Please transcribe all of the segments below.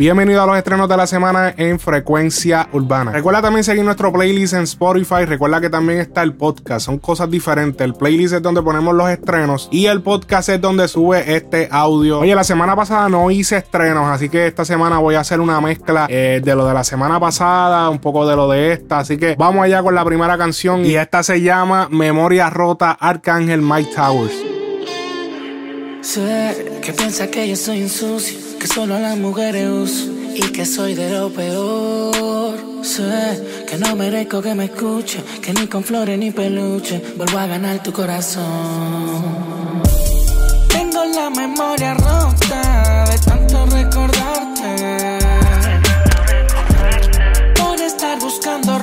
Bienvenido a los estrenos de la semana en Frecuencia Urbana. Recuerda también seguir nuestro playlist en Spotify. Recuerda que también está el podcast. Son cosas diferentes. El playlist es donde ponemos los estrenos y el podcast es donde sube este audio. Oye, la semana pasada no hice estrenos, así que esta semana voy a hacer una mezcla eh, de lo de la semana pasada, un poco de lo de esta. Así que vamos allá con la primera canción y esta se llama Memoria Rota Arcángel Mike Towers. Sé que piensa que yo soy insucio que solo las mujeres uso y que soy de lo peor. Sé que no merezco que me escuche, que ni con flores ni peluche vuelvo a ganar tu corazón. Tengo la memoria rota de tanto recordarte. Por estar buscando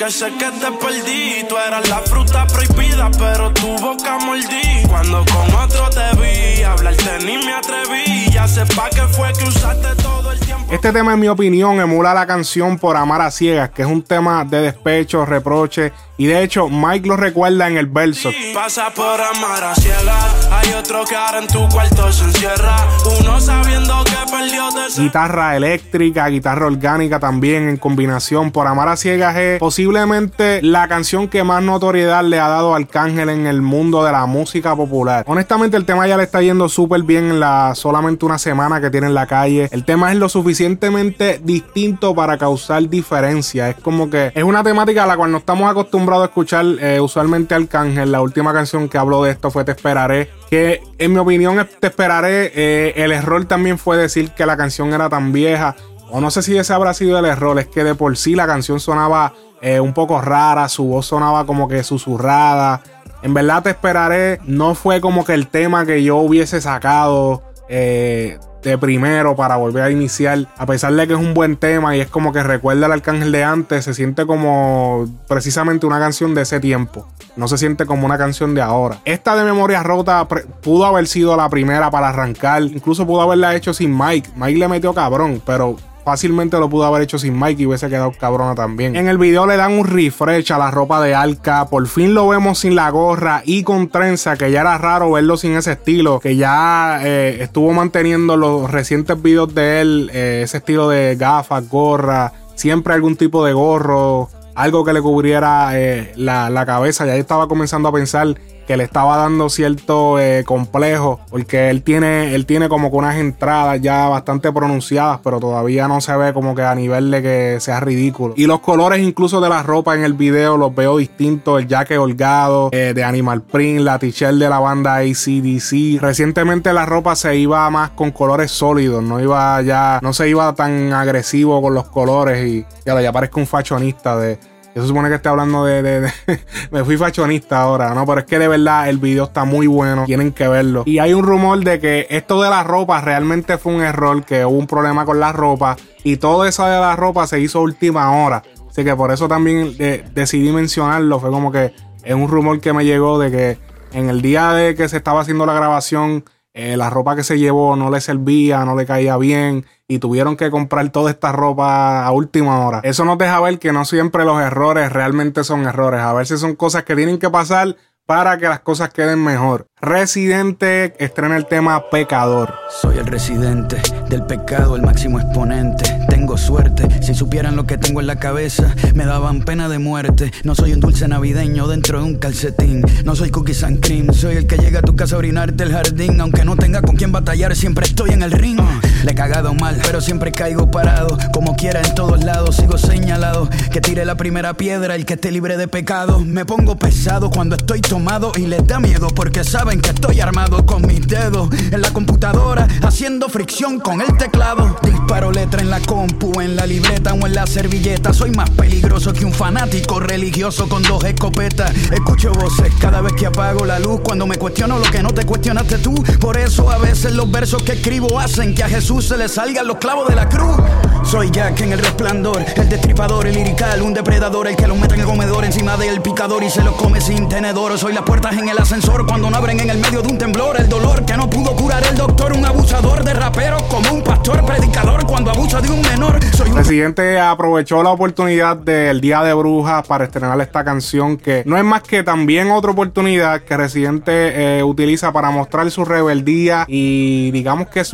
aunque sé que te perdí. Tú eras la fruta prohibida, pero tu boca mordí. Cuando con otro te vi, hablarte ni me atreví. Ya sepa que fue que usaste todo el tiempo. Este tema, en mi opinión, emula la canción Por Amar a Ciegas, que es un tema de despecho, reproche. Y de hecho, Mike lo recuerda en el verso. Pasa por amar a ciegas. Hay otro que ahora en tu cuarto se encierra. Uno sabiendo que perdió de Guitarra eléctrica, guitarra orgánica también en combinación. Por Amar a Ciegas es posiblemente la canción que más notoriedad le ha dado Arcángel en el mundo de la música popular. Honestamente, el tema ya le está yendo súper bien en la solamente una semana que tiene en la calle. El tema es lo suficientemente distinto para causar diferencia. Es como que es una temática a la cual no estamos acostumbrados a escuchar eh, usualmente Arcángel. La última canción que habló de esto fue Te Esperaré. Que en mi opinión Te Esperaré. eh, el error también fue decir que la canción era tan vieja. O no sé si ese habrá sido el error. Es que de por sí la canción sonaba eh, un poco rara. Su voz sonaba como que susurrada. En verdad Te Esperaré no fue como que el tema que yo hubiese sacado. Eh, de primero para volver a iniciar. A pesar de que es un buen tema y es como que recuerda al arcángel de antes, se siente como precisamente una canción de ese tiempo. No se siente como una canción de ahora. Esta de Memoria Rota pudo haber sido la primera para arrancar. Incluso pudo haberla hecho sin Mike. Mike le metió cabrón, pero fácilmente lo pudo haber hecho sin Mike y hubiese quedado cabrona también. En el video le dan un refresh a la ropa de Alka. Por fin lo vemos sin la gorra y con trenza, que ya era raro verlo sin ese estilo. Que ya eh, estuvo manteniendo los recientes videos de él, eh, ese estilo de gafas, gorra, siempre algún tipo de gorro. Algo que le cubriera eh, la, la cabeza. Ya estaba comenzando a pensar que le estaba dando cierto eh, complejo porque él tiene él tiene como que unas entradas ya bastante pronunciadas pero todavía no se ve como que a nivel de que sea ridículo. Y los colores incluso de la ropa en el video los veo distintos el jaque holgado eh, de Animal Print la t-shirt de la banda ACDC recientemente la ropa se iba más con colores sólidos no iba ya no se iba tan agresivo con los colores y ya, ya parezco un fashionista de se supone que esté hablando de, de- de- Me fui fashionista ahora, ¿no? Pero es que de verdad el video está muy bueno. Tienen que verlo. Y hay un rumor de que esto de la ropa realmente fue un error, que hubo un problema con la ropa. Y todo eso de la ropa se hizo última hora. Así que por eso también eh, decidí mencionarlo. Fue como que es un rumor que me llegó de que en el día de que se estaba haciendo la grabación, eh, la ropa que se llevó no le servía, no le caía bien y tuvieron que comprar toda esta ropa a última hora. Eso nos deja ver que no siempre los errores realmente son errores. A veces son cosas que tienen que pasar para que las cosas queden mejor. Residente estrena el tema Pecador. Soy el residente del pecado, el máximo exponente. Tengo suerte, si supieran lo que tengo en la cabeza, me daban pena de muerte. No soy un dulce navideño dentro de un calcetín. No soy cookies and cream, soy el que llega a tu casa a orinarte el jardín. Aunque no tenga con quién batallar, siempre estoy en el ring. Le he cagado mal, pero siempre caigo parado. Como quiera en todos lados, sigo señalado. Que tire la primera piedra, el que esté libre de pecado. Me pongo pesado cuando estoy tomado y les da miedo porque saben que estoy armado con mis dedos en la computadora. Haciendo fricción con el teclado. Disparo letra en la compu, en la libreta o en la servilleta. Soy más peligroso que un fanático religioso con dos escopetas. Escucho voces cada vez que apago la luz. Cuando me cuestiono lo que no te cuestionaste tú. Por eso a veces los versos que escribo hacen que a Jesús se le salgan los clavos de la cruz. Soy Jack en el resplandor, el destripador, el lirical, un depredador, el que lo mete en el comedor encima del picador y se lo come sin tenedor. Soy las puertas en el ascensor cuando no abren en el medio de un temblor. El dolor que no pudo curar el doctor, un abusador de rapero como un pastor predicador cuando abusa de un menor. Soy un presidente aprovechó la oportunidad del Día de Brujas para estrenar esta canción que no es más que también otra oportunidad que Residente eh, utiliza para mostrar su rebeldía y digamos que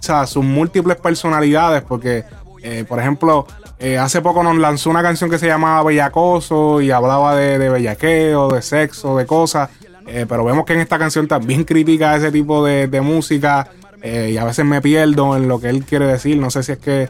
sus, sus múltiples personalidades porque eh, por ejemplo, eh, hace poco nos lanzó una canción que se llamaba Bellacoso y hablaba de, bellaqueo, de sexo, de cosas. Eh, pero vemos que en esta canción también critica ese tipo de música. y a veces me pierdo en lo que él quiere decir. No sé si es que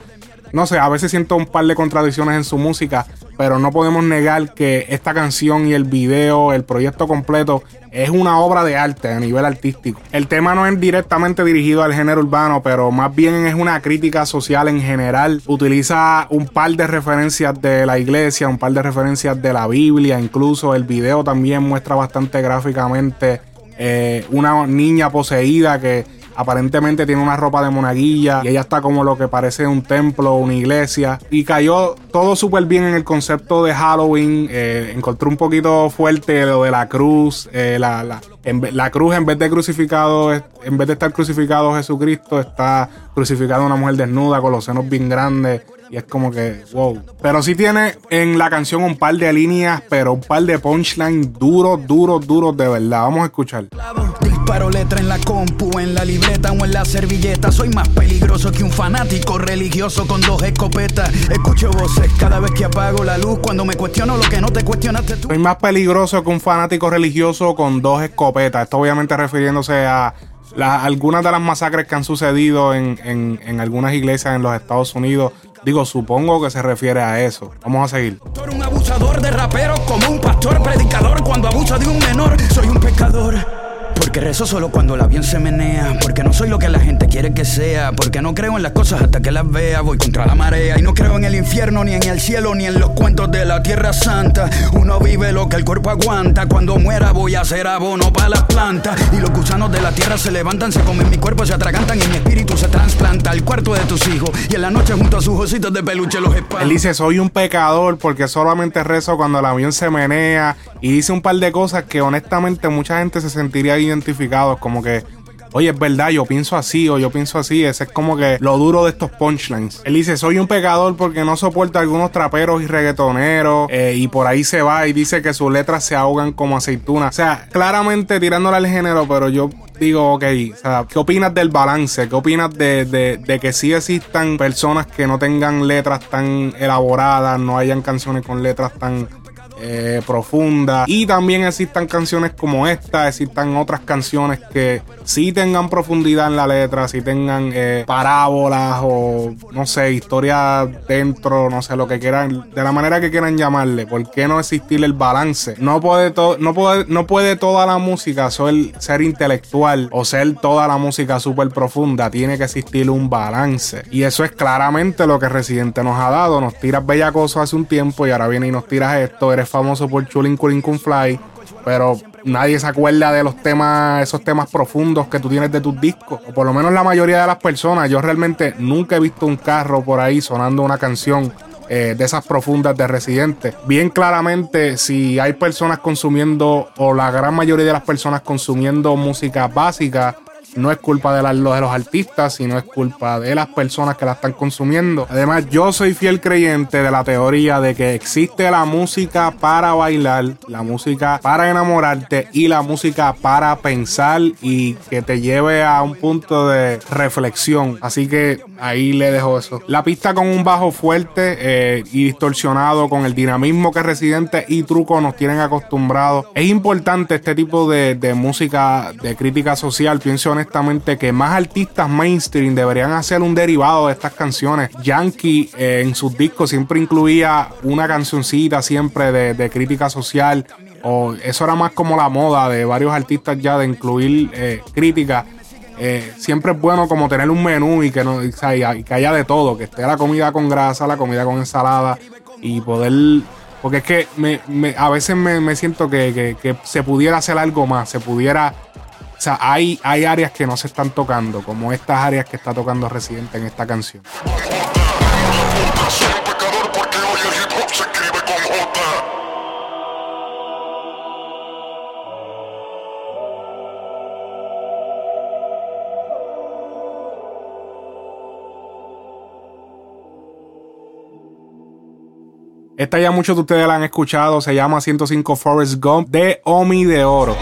no sé, a veces siento un par de contradicciones en su música, pero no podemos negar que esta canción y el video, el proyecto completo, es una obra de arte a nivel artístico. El tema no es directamente dirigido al género urbano, pero más bien es una crítica social en general. Utiliza un par de referencias de la iglesia, un par de referencias de la Biblia, incluso el video también muestra bastante gráficamente eh, una niña poseída que Aparentemente tiene una ropa de monaguilla y ella está como lo que parece un templo, una iglesia. Y cayó todo súper bien en el concepto de Halloween. Eh, encontré un poquito fuerte lo de la cruz. Eh, la, la, la cruz en vez de crucificado, en vez de estar crucificado Jesucristo, está crucificado una mujer desnuda con los senos bien grandes. Y es como que, wow. Pero sí tiene en la canción un par de líneas, pero un par de punchlines duros, duros, duros de verdad. Vamos a escuchar. Disparo letra en la compu, en la libreta o en la servilleta. Soy más peligroso que un fanático religioso con dos escopetas. Escucho voces cada vez que apago la luz. Cuando me cuestiono lo que no te cuestionaste tú. Soy más peligroso que un fanático religioso con dos escopetas. Esto obviamente refiriéndose a algunas de las masacres que han sucedido en, en, en, algunas iglesias en los Estados Unidos Digo, supongo que se refiere a eso. Vamos a seguir. Un abusador de rapero como un pastor predicador cuando abusa de un menor. Soy un pecador. Rezo solo cuando el avión se menea. Porque no soy lo que la gente quiere que sea. Porque no creo en las cosas hasta que las vea. Voy contra la marea. Y no creo en el infierno, ni en el cielo, ni en los cuentos de la tierra santa. Uno vive lo que el cuerpo aguanta. Cuando muera voy a hacer abono para las plantas. Y los gusanos de la tierra se levantan, se comen mi cuerpo, se atragantan. Y mi espíritu se trasplanta al cuarto de tus hijos. Y en la noche junto a sus ositos de peluche los espalda. Él dice: Soy un pecador porque solamente rezo cuando el avión se menea. Y dice un par de cosas que honestamente mucha gente se sentiría como que, oye, es verdad, yo pienso así o yo pienso así. Ese es como que lo duro de estos punchlines. Él dice, soy un pecador porque no soporta algunos traperos y reggaetoneros eh, y por ahí se va y dice que sus letras se ahogan como aceitunas. O sea, claramente tirándole al género, pero yo digo, ok, o sea, ¿qué opinas del balance? ¿Qué opinas de, de, de, que sí existan personas que no tengan letras tan elaboradas, no hayan canciones con letras tan eh, profunda. Y también existan canciones como esta, existan otras canciones que sí tengan profundidad en la letra, si tengan eh, parábolas o no sé, historia dentro, no sé, lo que quieran, de la manera que quieran llamarle. ¿Por qué no existir el balance? No puede, no puede, no puede toda la música ser, ser intelectual o ser toda la música súper profunda. Tiene que existir un balance. Y eso es claramente lo que Residente nos ha dado. Nos tiras bellacoso hace un tiempo y ahora viene y nos tiras esto. Eres famoso por Chulin Culin Kun Fly, pero nadie se acuerda de los temas, esos temas profundos que tú tienes de tus discos. O por lo menos la mayoría de las personas. Yo realmente nunca he visto un carro por ahí sonando una canción eh, de esas profundas de Residente. Bien claramente, si hay personas consumiendo, o la gran mayoría de las personas consumiendo música básica, no es culpa de, de los artistas, sino es culpa de las personas que la están consumiendo. Además, yo soy fiel creyente de la teoría de que existe la música para bailar, la música para enamorarte y la música para pensar y que te lleve a un punto de reflexión. Así que ahí le dejo eso. La pista con un bajo fuerte eh, y distorsionado, con el dinamismo que Residente y Truco nos tienen acostumbrados. Es importante este tipo de, de música de crítica social, pienso en que más artistas mainstream deberían hacer un derivado de estas canciones. Yankee eh, en sus discos siempre incluía una cancioncita siempre de, crítica social. O eso era más como la moda de varios artistas ya de incluir eh, crítica. eh, siempre es bueno como tener un menú y que, no, que haya de todo, que esté la comida con grasa, la comida con ensalada y poder... Porque es que me, a veces me, siento que, se pudiera hacer algo más, se pudiera... O sea, hay, hay áreas que no se están tocando, como estas áreas que está tocando Residente en esta canción. Esta ya muchos de ustedes la han escuchado. Se llama 105 Forest Gump de Omi de Oro.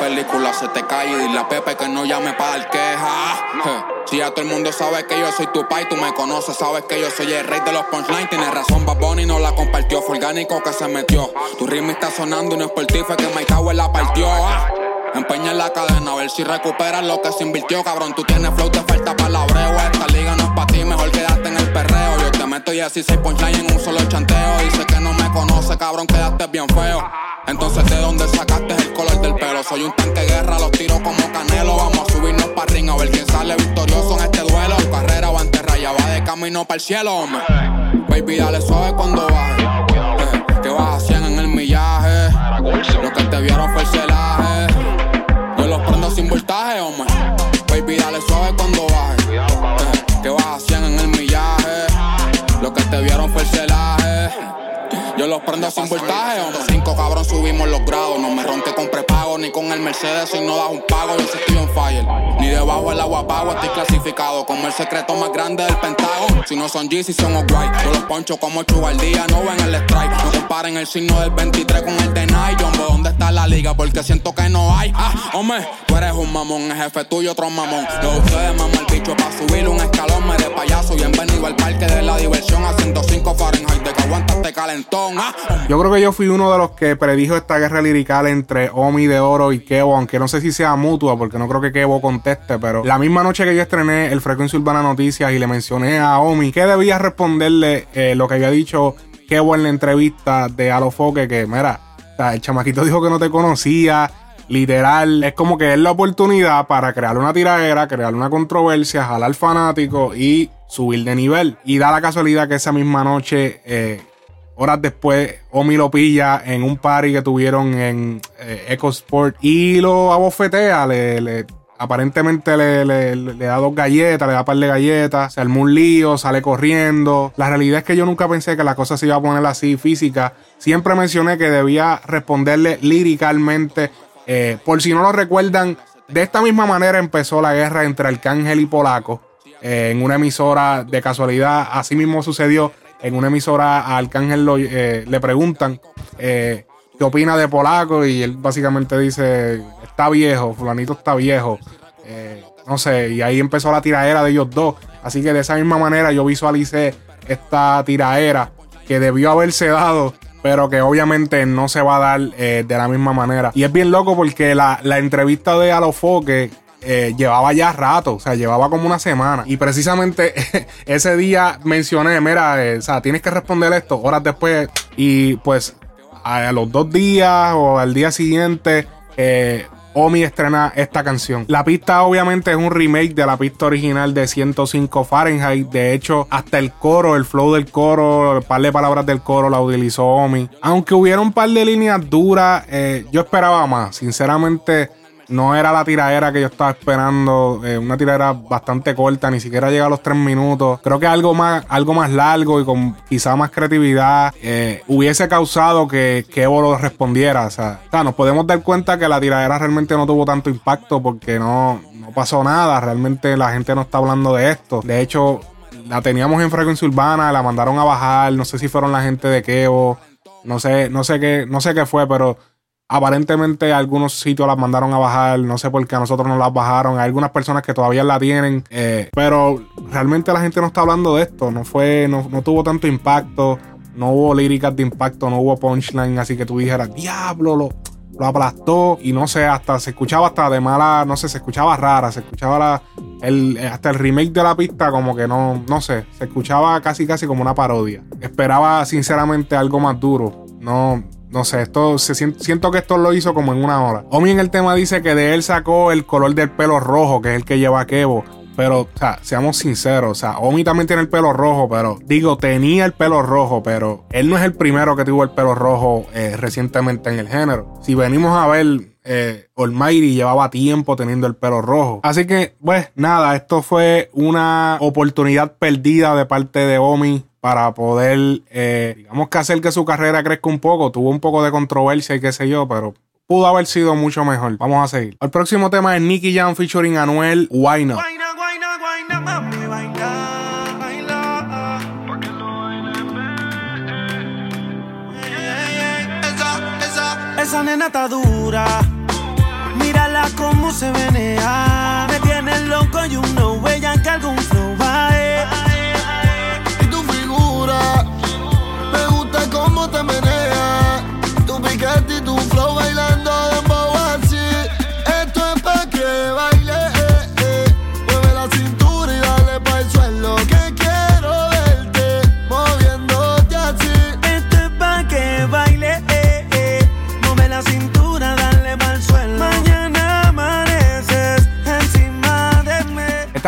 Película se te cae y dile a Pepe que no llame para el queja. Si ya todo el mundo sabe que yo soy tu pai, tú me conoces, sabes que yo soy el rey de los punchlines. Tienes razón, Bad Bunny no la compartió, fue orgánico que se metió. Tu ritmo está sonando y no es por ti, fue que Mike Tower la partió. Empeña en la cadena a ver si recuperas lo que se invirtió, cabrón. Tú tienes flow, te falta palabreo. Esta liga no es para ti, mejor quedarte en el perreo. Meto y así seis punchline en un solo chanteo. Dice que no me conoce, cabrón, quedaste bien feo. Entonces, ¿de dónde sacaste el color del pelo? Soy un tanque guerra, los tiro como canelo. Vamos a subirnos para ring a ver quién sale victorioso en este duelo. Carrera va raya, va de camino para el cielo, hombre. Baby, dale suave cuando baje. Eh, que vas a 100 en el millaje. Lo que te vieron fue el celaje te vieron fue el celaje. Yo los prendo sin voltaje, hombre. Cinco cabrón subimos los grados. No me ronque con prepago ni con el Mercedes si no das un pago. Yo estoy on fire. Ni debajo del agua pago estoy clasificado como el secreto más grande del Pentágono. Si no son G, son white. Yo los poncho como día, no ven el strike. No comparen el signo del 23 con el de Nike. ¿dónde está la liga? Porque siento que no hay. Ah, hombre, tú eres un mamón, el jefe tuyo otro mamón. Lo ustedes mamá el bicho para subir un escalón. Me de payaso. Bienvenido al parque de la diversión a 105 Fahrenheit. De que aguantaste calentón. Ah, yo creo que yo fui uno de los que predijo esta guerra lirical entre Omi de Y Kevo, aunque no sé si sea mutua, porque no creo que Kevo conteste, pero la misma noche que yo estrené el Frecuencia Urbana Noticias y le mencioné a Omi que debía responderle eh, lo que había dicho Kevo en la entrevista de Alofoque, que mira, el chamaquito dijo que no te conocía, literal, es como que es la oportunidad para crear una tiradera, crear una controversia, jalar fanáticos y subir de nivel. Y da la casualidad que esa misma noche eh, Horas después, Omi lo pilla en un party que tuvieron en eh, EcoSport y lo abofetea. Le, aparentemente le, da dos galletas, le da un par de galletas, se armó un lío, sale corriendo. La realidad es que yo nunca pensé que la cosa se iba a poner así física. Siempre mencioné que debía responderle líricamente. Eh, por si no lo recuerdan, de esta misma manera empezó la guerra entre Arcángel y Polaco. Eh, en una emisora de casualidad, así mismo sucedió en una emisora a Arcángel eh, le preguntan eh, qué opina de Polaco y él básicamente dice, está viejo, fulanito está viejo. Eh, no sé, y ahí empezó la tiraera de ellos dos. Así que de esa misma manera yo visualicé esta tiraera que debió haberse dado pero que obviamente no se va a dar de la misma manera. Y es bien loco porque la, la entrevista de Alofoque eh, llevaba ya rato, o sea, llevaba como una semana. Y precisamente ese día mencioné, mira, eh, o sea, tienes que responder esto horas después. Y pues a, los dos días o al día siguiente, eh, Omi estrena esta canción. La pista obviamente es un remake de la pista original de 105 Fahrenheit. De hecho, hasta el coro, el flow del coro, el par de palabras del coro la utilizó Omi. Aunque hubiera un par de líneas duras, yo esperaba más. Sinceramente, no era la tiradera que yo estaba esperando. Eh, una tiradera bastante corta, ni siquiera llega a los tres minutos. Creo que algo más, algo más largo y con quizá más creatividad eh, hubiese causado que, que Evo lo respondiera. O sea, nos podemos dar cuenta que la tiradera realmente no tuvo tanto impacto porque no, no pasó nada. Realmente la gente no está hablando de esto. De hecho, la teníamos en frecuencia urbana, la mandaron a bajar. No sé si fueron la gente de Kevo. No sé, no sé qué, no sé qué fue, pero Aparentemente algunos sitios las mandaron a bajar, no sé por qué a nosotros no las bajaron. Hay algunas personas que todavía la tienen, eh, pero realmente la gente no está hablando de esto. No fue, no, tuvo tanto impacto, no hubo líricas de impacto, no hubo punchline, así que tú dijeras, diablo, lo, lo aplastó y no sé, hasta se escuchaba hasta de mala, no sé, se escuchaba rara, se escuchaba la, hasta el remake de la pista como que no, no sé, se escuchaba casi casi como una parodia. Esperaba sinceramente algo más duro. No, no sé, esto se siento que esto lo hizo como en una hora. Omi en el tema dice que de él sacó el color del pelo rojo, que es el que lleva Kevo. Pero, o sea, seamos sinceros, o sea, Omi también tiene el pelo rojo, pero digo, tenía el pelo rojo, pero él no es el primero que tuvo el pelo rojo eh, recientemente en el género. Si venimos a ver, eh, llevaba tiempo teniendo el pelo rojo. Así que, pues nada, esto fue una oportunidad perdida de parte de Omi para poder, eh, digamos que hacer que su carrera crezca un poco. Tuvo un poco de controversia y qué sé yo, pero pudo haber sido mucho mejor. Vamos a seguir. El próximo tema es Nicky Jam featuring Anuel, Why Not. Esa nena está dura. Mírala cómo se venea. Me tiene loco y un no ella que algún flow va. Y Tu piquete y tu flow bailando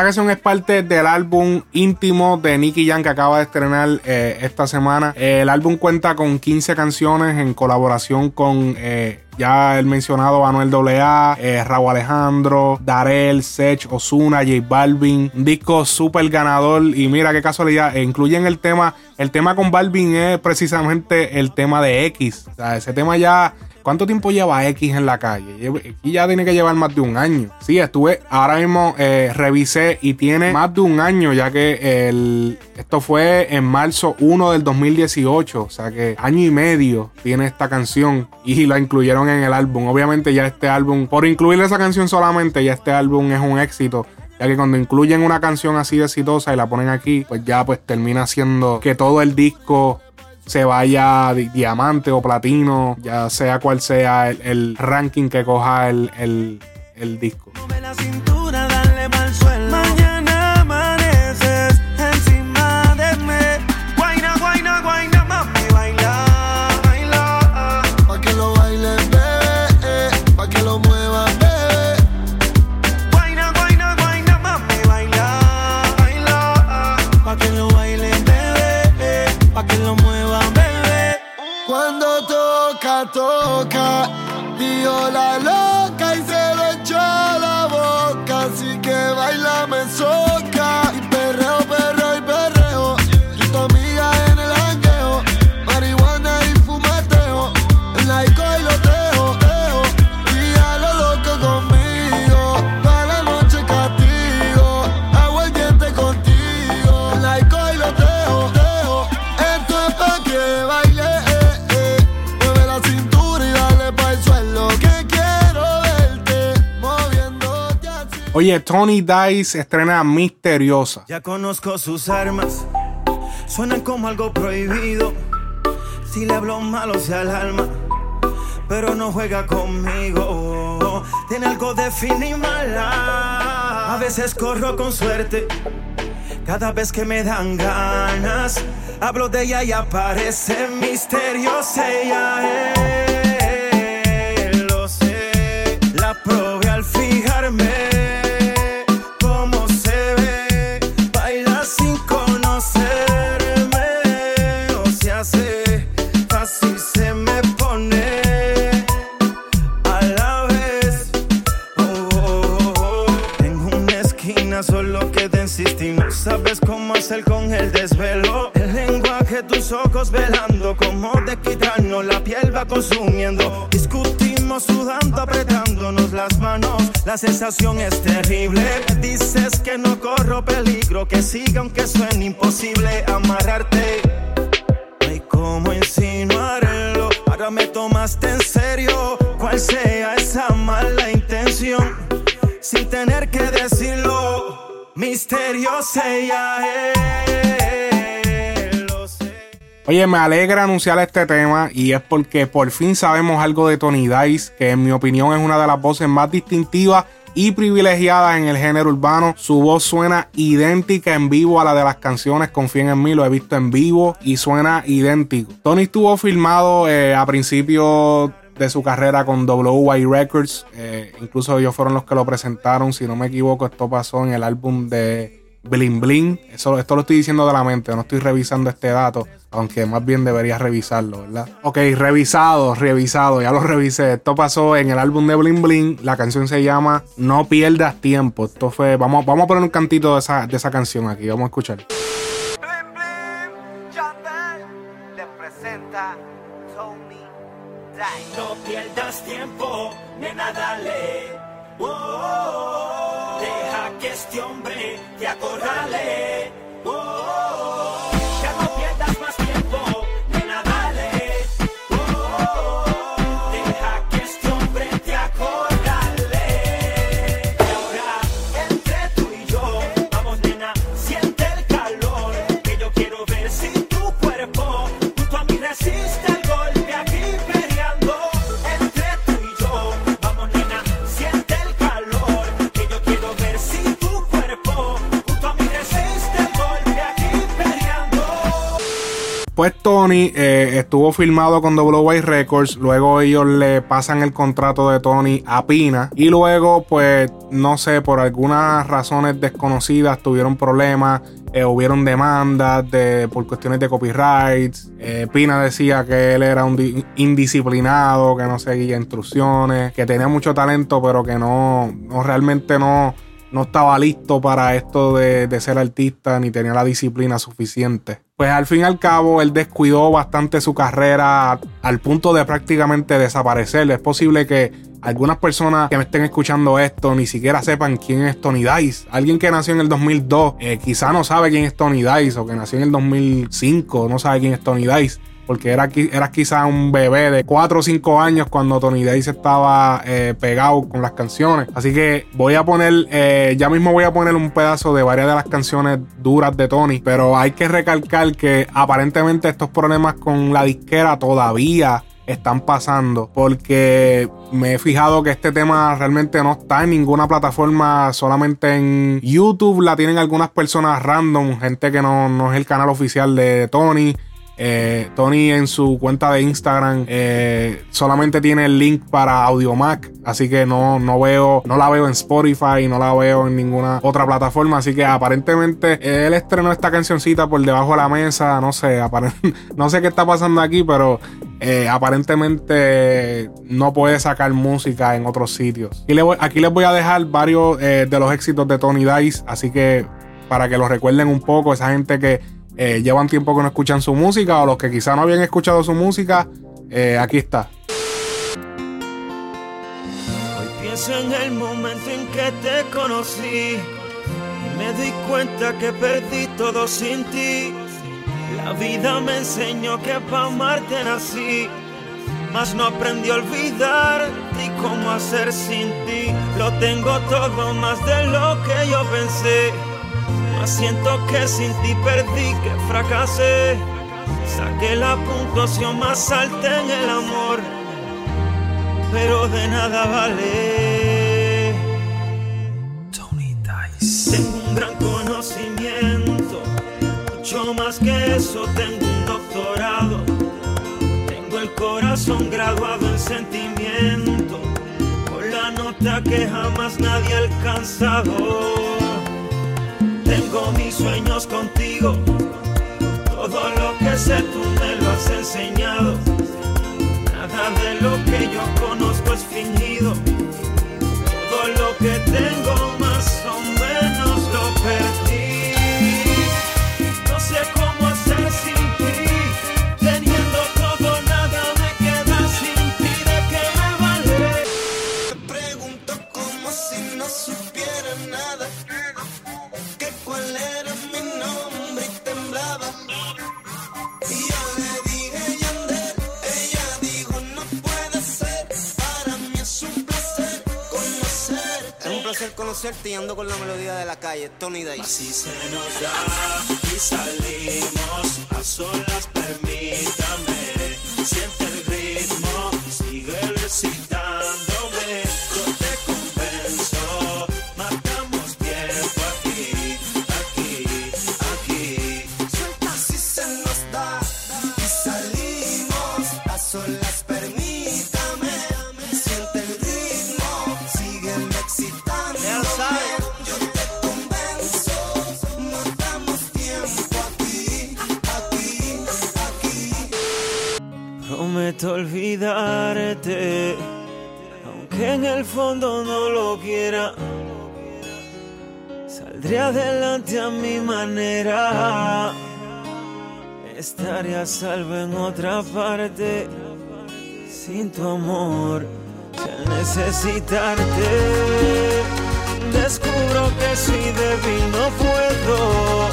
Esta canción es parte del álbum íntimo de Nicky Jam que acaba de estrenar eh, esta semana. Eh, el álbum cuenta con 15 canciones en colaboración con eh, ya el mencionado Manuel AA, eh, Raúl Alejandro, Darel, Sech, Osuna, J Balvin. Disco súper ganador y mira qué casualidad, incluyen el tema, el tema con Balvin es precisamente el tema de X. O sea, ese tema ya ¿Cuánto tiempo lleva X en la calle? Y ya tiene que llevar más de un año. Sí, estuve, ahora mismo eh, revisé y tiene más de un año, ya que el, esto fue en marzo 1 del 2018. O sea que año y medio tiene esta canción y la incluyeron en el álbum. Obviamente ya este álbum, por incluir esa canción solamente, ya este álbum es un éxito. Ya que cuando incluyen una canción así exitosa y la ponen aquí, pues ya pues termina siendo que todo el disco se vaya di- diamante o platino, ya sea cual sea el, el ranking que coja el, el- el disco. Tony Dice estrena Misteriosa. Ya conozco sus armas, suenan como algo prohibido. Si le hablo malo se alarma, pero no juega conmigo. Tiene algo de fin y mala. A veces corro con suerte, cada vez que me dan ganas. Hablo de ella y aparece misteriosa. Ella es, sensación es terrible. Dices que no corro peligro. Que siga aunque suene imposible amarrarte. Ay, cómo insinuarlo. Ahora me tomaste en serio. Cual sea esa mala intención. Sin tener que decirlo. Misteriosa ella es. Oye, me alegra anunciar este tema y es porque por fin sabemos algo de Tony Dice, que en mi opinión es una de las voces más distintivas y privilegiada en el género urbano. Su voz suena idéntica en vivo a la de las canciones Confíen en mí, lo he visto en vivo y suena idéntico. Tony estuvo filmado eh, a principios de su carrera con WY Records. Eh, incluso ellos fueron los que lo presentaron. Si no me equivoco, esto pasó en el álbum de Bling Bling. Eso, esto lo estoy diciendo de la mente, no estoy revisando este dato. Aunque más bien debería revisarlo, ¿verdad? Ok, revisado, revisado, ya lo revisé. Esto pasó en el álbum de Bling Bling. La canción se llama No pierdas tiempo. Esto fue. Vamos, vamos a poner un cantito de esa, de esa canción aquí. Vamos a escuchar. Te presenta. No pierdas tiempo, nena, dale. Oh. Valley. Pues Tony eh, estuvo filmado con WY Records, luego ellos le pasan el contrato de Tony a Pina y luego pues no sé, por algunas razones desconocidas tuvieron problemas, eh, hubieron demandas de, por cuestiones de copyright, Eh, Pina decía que él era un di- indisciplinado, que no seguía instrucciones, que tenía mucho talento pero que no, no realmente no no estaba listo para esto de, de ser artista ni tenía la disciplina suficiente. Pues al fin y al cabo él descuidó bastante su carrera al punto de prácticamente desaparecer. Es posible que algunas personas que me estén escuchando esto ni siquiera sepan quién es Tony Dice. Alguien que nació en el 2002 eh, quizá no sabe quién es Tony Dice o que nació en el 2005 no sabe quién es Tony Dice porque era, qui- era quizá un bebé de 4 o 5 años cuando Tony Dice estaba eh, pegado con las canciones. Así que voy a poner, eh, ya mismo voy a poner un pedazo de varias de las canciones duras de Tony, pero hay que recalcar que aparentemente estos problemas con la disquera todavía están pasando porque me he fijado que este tema realmente no está en ninguna plataforma solamente en YouTube la tienen algunas personas random gente que no es el canal oficial de Tony eh, Tony en su cuenta de Instagram eh, solamente tiene el link para Audiomac, así que no, no veo, no la veo en Spotify, no la veo en ninguna otra plataforma, así que aparentemente él estrenó esta cancioncita por debajo de la mesa, no sé, no sé qué está pasando aquí, pero eh, aparentemente no puede sacar música en otros sitios. Y voy- aquí les voy a dejar varios de los éxitos de Tony Dice, así que para que lo recuerden un poco, esa gente que eh, llevan tiempo que no escuchan su música o los que quizá no habían escuchado su música, eh, aquí está. Hoy pienso en el momento en que te conocí y me di cuenta que perdí todo sin ti. La vida me enseñó que para amarte nací, mas no aprendí a olvidar y cómo hacer sin ti. Lo tengo todo más de lo que yo pensé, mas siento que sin ti perdí, que fracasé. Saqué la puntuación más alta en el amor pero de nada vale. Tony Dice. Tengo un gran conocimiento, mucho más que eso, tengo un doctorado. Tengo el corazón graduado en sentimiento, con la nota que jamás nadie ha alcanzado. Tengo mis sueños contigo, todo lo que sé tú me lo has enseñado. Nada de lo que yo conozco es fingido. Todo lo que tengo placer conocerte y ando con la melodía de la calle, Tony Dice. Así se nos da y salimos a solas, permítame. Adelante a mi manera. Estaré a salvo en otra parte. Sin tu amor, sin necesitarte. Descubro que si débil no puedo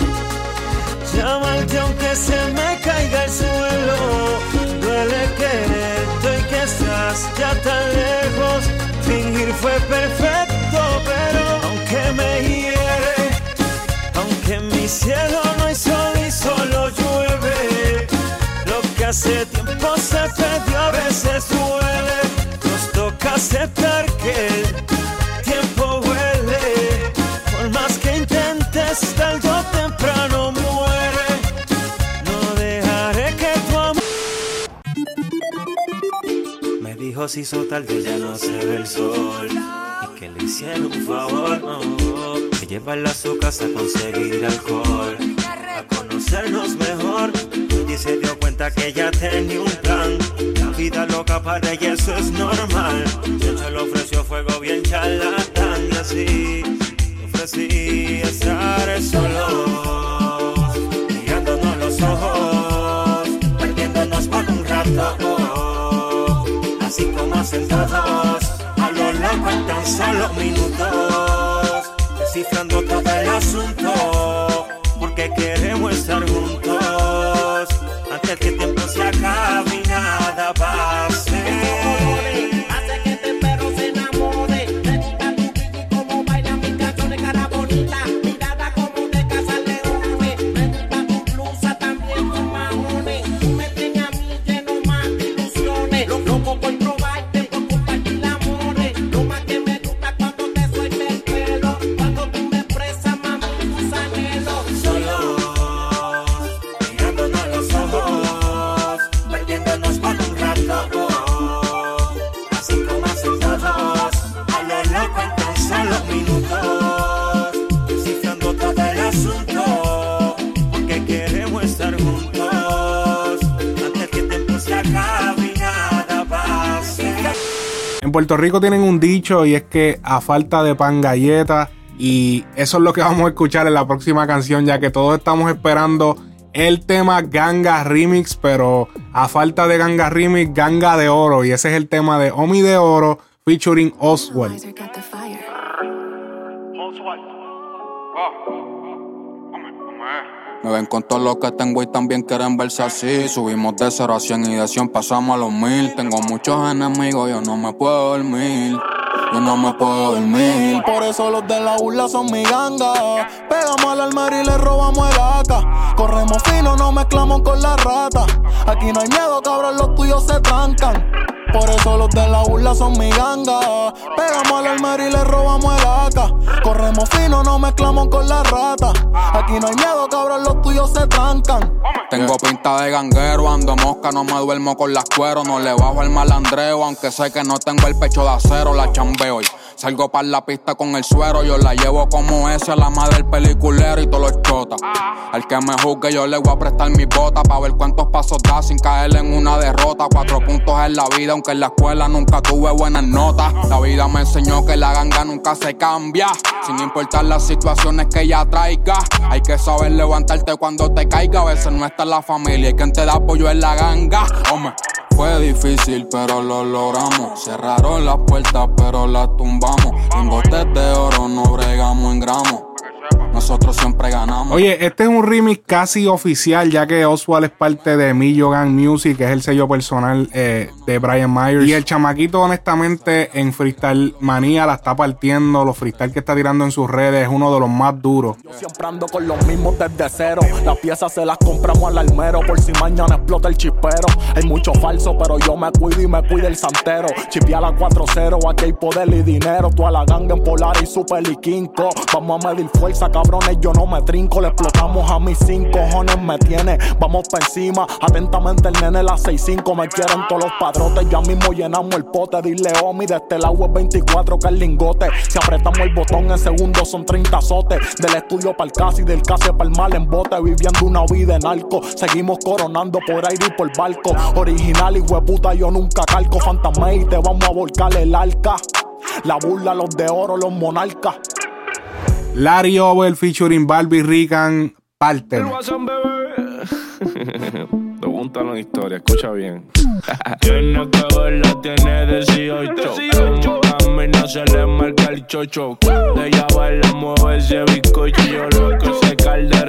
llamarte aunque se me caiga el suelo. Duele quererte y que estás ya tan lejos. Fingir fue perfecto, pero aunque me hiere, en mi cielo no hay sol y solo llueve, lo que hace tiempo se perdió a veces duele. Nos toca aceptar que el tiempo huele. Por más que intentes, tarde o temprano muere. No dejaré que tu amor. Me dijo si hizo tarde ya no se ve el sol. Y que le hicieron un favor, no. Llevarla a su casa a conseguir alcohol. A conocernos mejor. Y se dio cuenta que ella tenía un plan. La vida loca para ella eso es normal. Yo se le ofreció fuego bien charlatán y así. ofrecí estar solo. Mirándonos los ojos. Perdiéndonos por un rato. Así como hacen todos. A lo loco en tan solo minutos. Descifrando todo el asunto. Porque queremos estar juntos. Puerto Rico tienen un dicho y es que a falta de pan galleta. Y eso es lo que vamos a escuchar en la próxima canción, ya que todos estamos esperando el tema Ganga Remix, pero a falta de Ganga Remix, Ganga de Oro. Y ese es el tema de Omi de Oro featuring Oswald. Me ven con todo lo que tengo y también quieren verse así. Subimos de 0 a 100 y de 100 pasamos a los 1000. Tengo muchos enemigos, yo no me puedo dormir. Yo no me puedo dormir. Por eso los de la urla son mi ganga. Pegamos al almar y le robamos el AK. Corremos fino, no mezclamos con la rata. Aquí no hay miedo, cabrón, los tuyos se trancan. Por eso los de la urla son mi ganga. Pegamos al almar y le robamos el AK. Corremos fino, no mezclamos con la rata. Aquí no hay miedo, cabrón, los tuyos se trancan. Tengo pinta de ganguero, ando mosca, no me duermo con las cueros. No le bajo el malandreo, aunque sé que no tengo el pecho de acero, la chambeo. y Salgo para la pista con el suero, yo la llevo como ese, la madre del peliculero y todos los chotas. Al que me juzgue, yo le voy a prestar mi bota para ver cuántos pasos da sin caer en una derrota. Cuatro puntos en la vida, aunque en la escuela nunca tuve buenas notas. La vida me enseñó que la ganga nunca se cambia, sin importar las situaciones que ella traiga. Hay que saber levantarte cuando te caiga, a veces no está la familia y quien te da apoyo es la ganga. Hombre. Fue difícil, pero lo logramos. Cerraron las puertas, pero las tumbamos. Nosotros siempre ganamos. Oye, este es un remix casi oficial, ya que Oswald es parte de Millo Gang Music, que es el sello personal eh, de Brian Myers. Y el chamaquito, honestamente, en Freestyle Manía la está partiendo. Los freestyle que está tirando en sus redes es uno de los más duros. Yo siempre ando con los mismos desde cero. Las piezas se las compramos al almero por si mañana explota el chispero. Hay mucho falso, pero yo me cuido y me cuida el santero. Chipia la 4-0, aquí hay poder y dinero. Toda la ganga en polar y super y quinco. Vamos a medir fuerza, cabrón. Yo no me trinco. Le explotamos a mis cinco cojones, me tiene. Vamos pa' encima, atentamente el nene, las 6-5. Me quieren todos los padrotes, ya mismo llenamos el pote. Dile, Omi, de este lado es 24 que el lingote. Si apretamos el botón en segundos son 30 azotes. Del estudio pa'l casi, del casi pa'l mal en bote. Viviendo una vida en arco. Seguimos coronando por aire y por barco. Original y hueputa, yo nunca calco. Fantasma y te vamos a volcar el arca. La burla, los de oro, los monarcas. Larry Over featuring Barbie Rican, parte. Pregúntalo en historia, escucha bien. tiene que verla, tiene 18. Como camina, se le marca el chocho. Cuando ella baila, mueve ese bizcocho. Yo loco, ese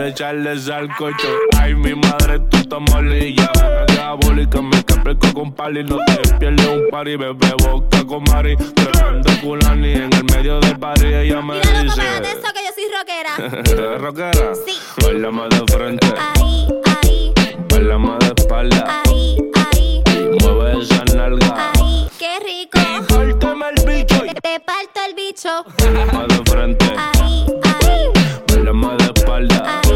caldero, echarle sal cocho. Ay, mi madre, tú estás malilla. Diabólica, me caprico con pali. No te pierdes un party, bebé, boca con Mari. Tremendo culani en el medio del party. Ella me dice. de eso que yo soy rockera. ¿Eres rockera? Sí. Bailame de frente. Ahí, ahí, Bailame de espalda. ahí, ahí, Y mueve esa nalga. ahí. Qué rico. Párteme el bicho. Te, te parto el bicho. Bailame de frente. Ahí, ahí, Bailame de espalda. ahí,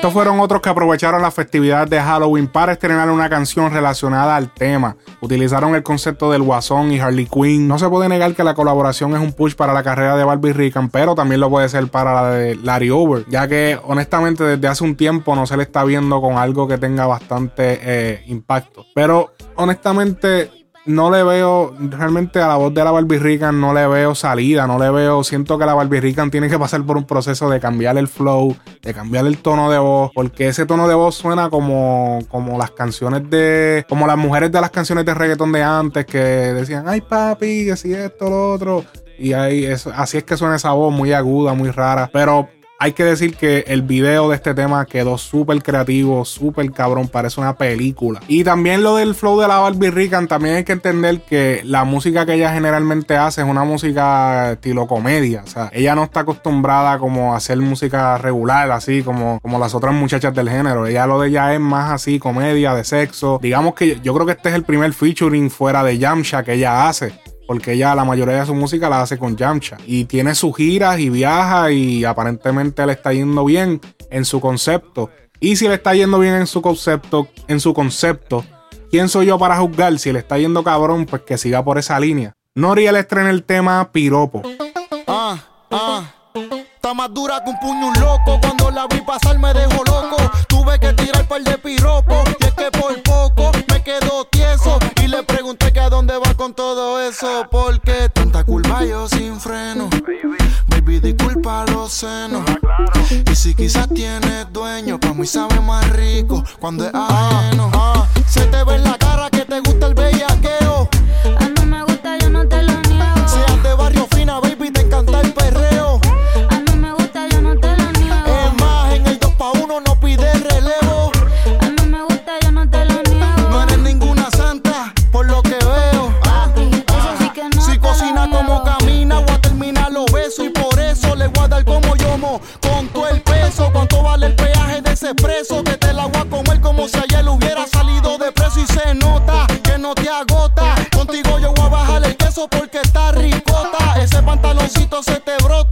Estos fueron otros que aprovecharon la festividad de Halloween para estrenar una canción relacionada al tema. Utilizaron el concepto del Guasón y Harley Quinn. No se puede negar que la colaboración es un push para la carrera de Barbie Rican, pero también lo puede ser para la de Larry Over, ya que honestamente desde hace un tiempo no se le está viendo con algo que tenga bastante eh, impacto. Pero honestamente no le veo realmente a la voz de la Barbie Rican, no le veo salida, no le veo. Siento que la Barbie Rican tiene que pasar por un proceso de cambiar el flow, de cambiar el tono de voz, porque ese tono de voz suena como, como las canciones de. como las mujeres de las canciones de reggaetón de antes que decían, ay papi, que si esto, lo otro. Y ahí es, así es que suena esa voz muy aguda, muy rara. Pero hay que decir que el video de este tema quedó súper creativo, súper cabrón, parece una película. Y también lo del flow de la Barbie Rican, también hay que entender que la música que ella generalmente hace es una música estilo comedia. O sea, ella no está acostumbrada como a hacer música regular, así como, como las otras muchachas del género. Ella lo de ella es más así, comedia, de sexo. Digamos que yo creo que este es el primer featuring fuera de Yamcha que ella hace porque ella la mayoría de su música la hace con Yamcha y tiene sus giras y viaja y aparentemente le está yendo bien en su concepto. Y si le está yendo bien en su concepto, en su concepto, ¿quién soy yo para juzgar? Si le está yendo cabrón, pues que siga por esa línea. Noriel estrena el tema Piropo. Ah, ah. Está más dura que un puño un loco. Cuando la vi pasar me dejó loco. Tuve que tirar par de piropos. Y es que por poco me quedo tieso. Le pregunté que a dónde va con todo eso. Porque tanta culpa yo sin freno. Baby, disculpa los senos. Y si quizás tienes dueño, pa' mí sabe más rico cuando es ajeno. Se te ve en la de preso. Que te la voy a comer como si ayer hubiera salido de preso. Y se nota que no te agota. Contigo yo voy a bajar el queso porque está ricota. Ese pantaloncito se te brota.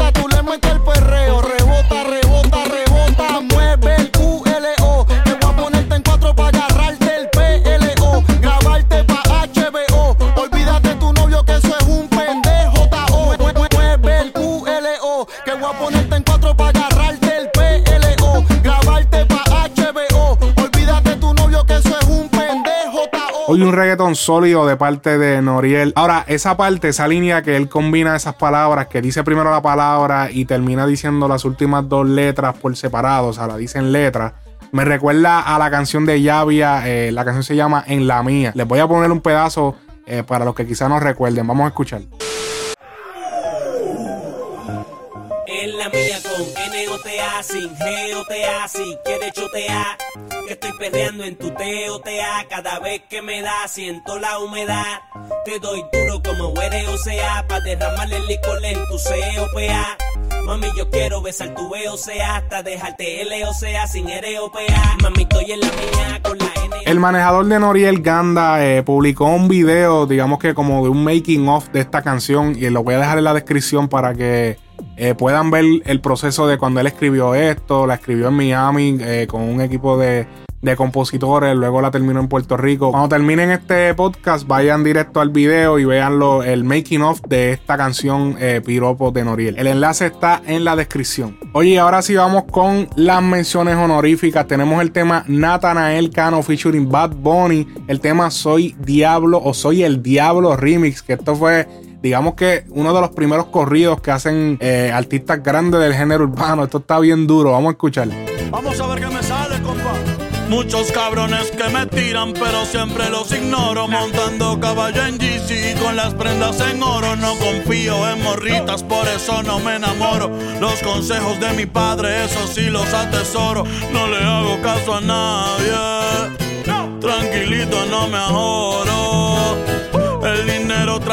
Es un reggaetón sólido de parte de Noriel. Ahora, esa parte, esa línea que él combina esas palabras, que dice primero la palabra y termina diciendo las últimas dos letras por separado, o sea, la dicen letras. Me recuerda a la canción de Yavia, eh, la canción se llama En la mía. Les voy a poner un pedazo eh, para los que quizás no recuerden. Vamos a escuchar. N-O-T-A, sin G-O-T-A, si quieres chotear. Que estoy perreando en tu T-O-T-A. Cada vez que me da, siento la humedad. Te doy duro como sea para derramarle el licor en tu C-O-P-A. Mami, yo quiero besar tu E-O-C-A hasta dejarte L-O-C-A sin R-O-P-A. Mami, estoy en la mía con la N. El manejador de Noriel Ganda eh, publicó un video, digamos que como de un making of de esta canción, y lo voy a dejar en la descripción para que eh, puedan ver el proceso de cuando él escribió esto. La escribió en Miami eh, con un equipo de, de compositores, luego la terminó en Puerto Rico. Cuando terminen este podcast, vayan directo al video y vean el making of de esta canción eh, Piropo de Noriel. El enlace está en la descripción. Oye, ahora sí vamos con las menciones honoríficas. Tenemos el tema Nathanael Cano featuring Bad Bunny. El tema Soy Diablo o Soy el Diablo Remix, que esto fue digamos que uno de los primeros corridos que hacen eh, artistas grandes del género urbano. Esto está bien duro, vamos a escucharlo. Vamos a ver qué me sale, compa. Muchos cabrones que me tiran, pero siempre los ignoro. Montando caballo en GC con las prendas en oro. No confío en morritas, por eso no me enamoro. Los consejos de mi padre, eso sí los atesoro. No le hago caso a nadie. Tranquilito, no me ahorro.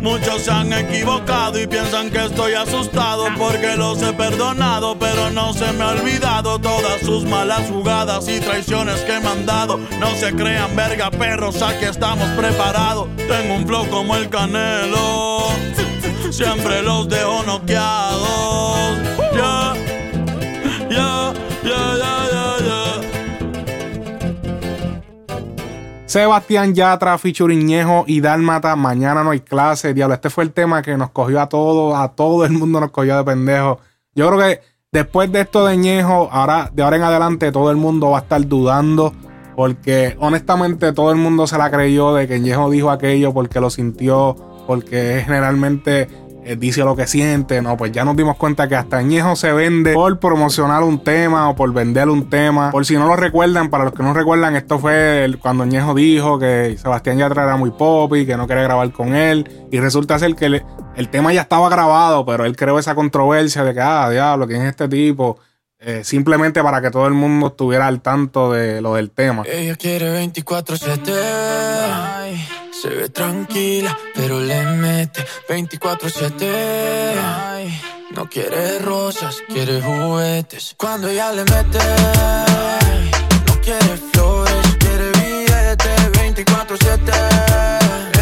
Muchos se han equivocado y piensan que estoy asustado porque los he perdonado, pero no se me ha olvidado todas sus malas jugadas y traiciones que me han dado. No se crean verga perros, aquí estamos preparados. Tengo un flow como el canelo, siempre los dejo noqueados. Sebastián Yatra, featuring Ñejo y Dálmata. Mañana no hay clase. Diablo, este fue el tema que nos cogió a todos, a todo el mundo nos cogió de pendejo. Yo creo que después de esto de Ñejo, ahora, de ahora en adelante, todo el mundo va a estar dudando. Porque honestamente todo el mundo se la creyó de que Ñejo dijo aquello porque lo sintió, porque generalmente dice lo que siente. No, pues ya nos dimos cuenta que hasta Ñejo se vende por promocionar un tema o por vender un tema. Por si no lo recuerdan, para los que no recuerdan, esto fue el- cuando Ñejo dijo que Sebastián Yatra era muy pop y que no quería grabar con él. Y resulta ser que le- el tema ya estaba grabado, pero él creó esa controversia de que, ah, diablo, ¿quién es este tipo? Eh, simplemente para que todo el mundo estuviera al tanto de lo del tema. Ella quiere 24-7. Se ve tranquila, pero le mete 24-7. Ay, No quiere rosas, quiere juguetes. Cuando ella le mete, no quiere flores, quiere billetes 24-7.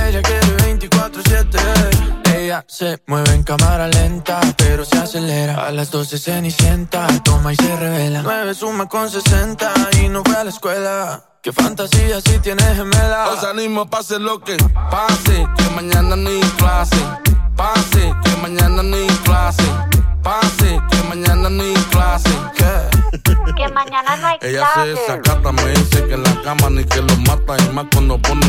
Ella quiere 24-7. Ella se mueve en cámara lenta, pero se acelera. A las 12 cenicienta, toma y se revela. 9 suma con 60 y no fue a la escuela. Qué fantasía si tienes gemela. Hoy salimos, pase lo que pase, que mañana ni clase. Pase, que mañana ni clase. Pase, que mañana ni clase. Que mañana no hay Ella se desacata, me dice que en la cama ni que lo mata. Y más cuando pone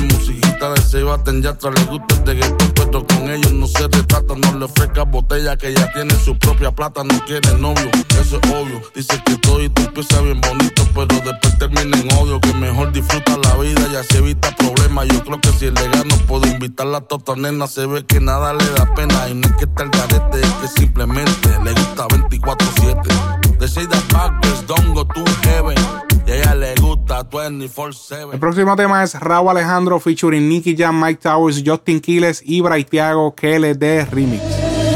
musiquita de Sebastián Yatra. Le gusta el reggaetón, pero con ellos no se retrata. No le ofrezca botella, que ya tiene su propia plata. No quiere novio, eso es obvio. Dice que todo y empieza bien bonito, pero después termina en odio. Que mejor disfruta la vida y así evita problemas. Yo creo que si le gano, puedo invitarla a tota nena. Se ve que nada le da pena. Y no es que está el garete, es que simplemente le gusta 24-7. De Shade Backwards, don't go to heaven. Y a ella le gusta 24-7. El próximo tema es Raúl Alejandro featuring Nicky Jam, Mike Towers, Justin Quiles y Bray Thiago KLD Remix.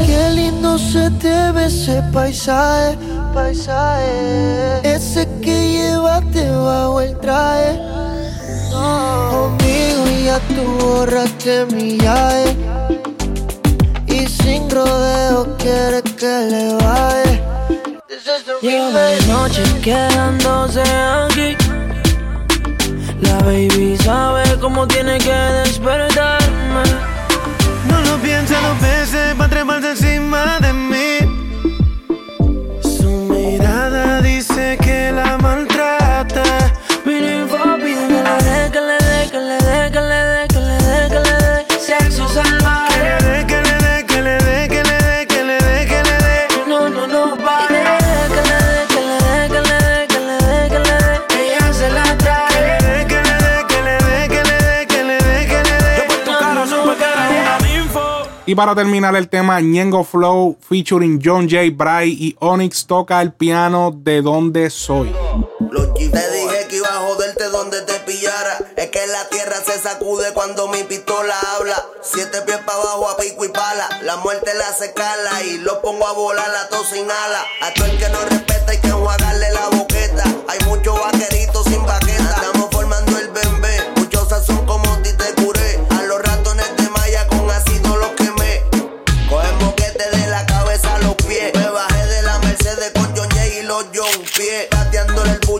Qué lindo se te ve ese paisaje, paisaje. Ese que llevaste bajo el traje. Conmigo ya tú borraste mi llave. Y sin rodeo quieres que le baje. Lleva noche quedándose aquí. La baby sabe cómo tiene que despertarme. No lo piensa dos veces para tremarse encima de mí. Y para terminar el tema, Ñengo Flow featuring John J. Bry y Onyx toca el piano de donde soy. Te dije que iba a joderte donde te pillara. Es que la tierra se sacude cuando mi pistola habla. Siete pies para abajo a pico y pala. La muerte la hace cala y lo pongo a volar la tos sin ala. A todo el que no respeta hay que enjuagarle la boqueta. Hay muchos vaqueritos sin baqueta.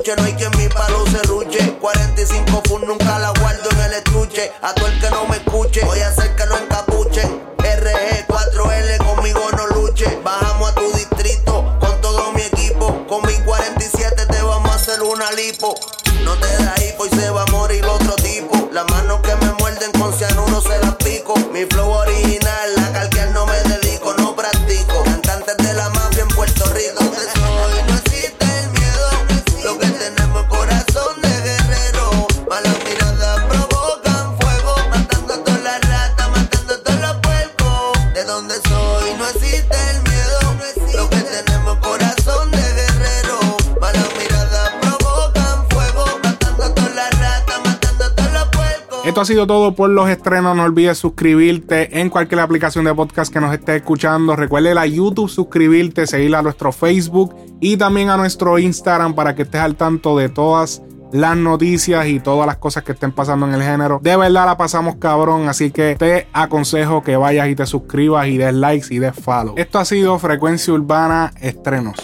No hay quien mi palo se ruche. 45 fun nunca la guardo en el estuche. A todo el que no me escuche, voy a hacer ha sido todo por los estrenos. No olvides suscribirte en cualquier aplicación de podcast que nos esté escuchando. Recuerde a YouTube suscribirte, seguir a nuestro Facebook y también a nuestro Instagram para que estés al tanto de todas las noticias y todas las cosas que estén pasando en el género. De verdad la pasamos cabrón, así que te aconsejo que vayas y te suscribas y des likes y des follow. Esto ha sido Frecuencia Urbana Estrenos.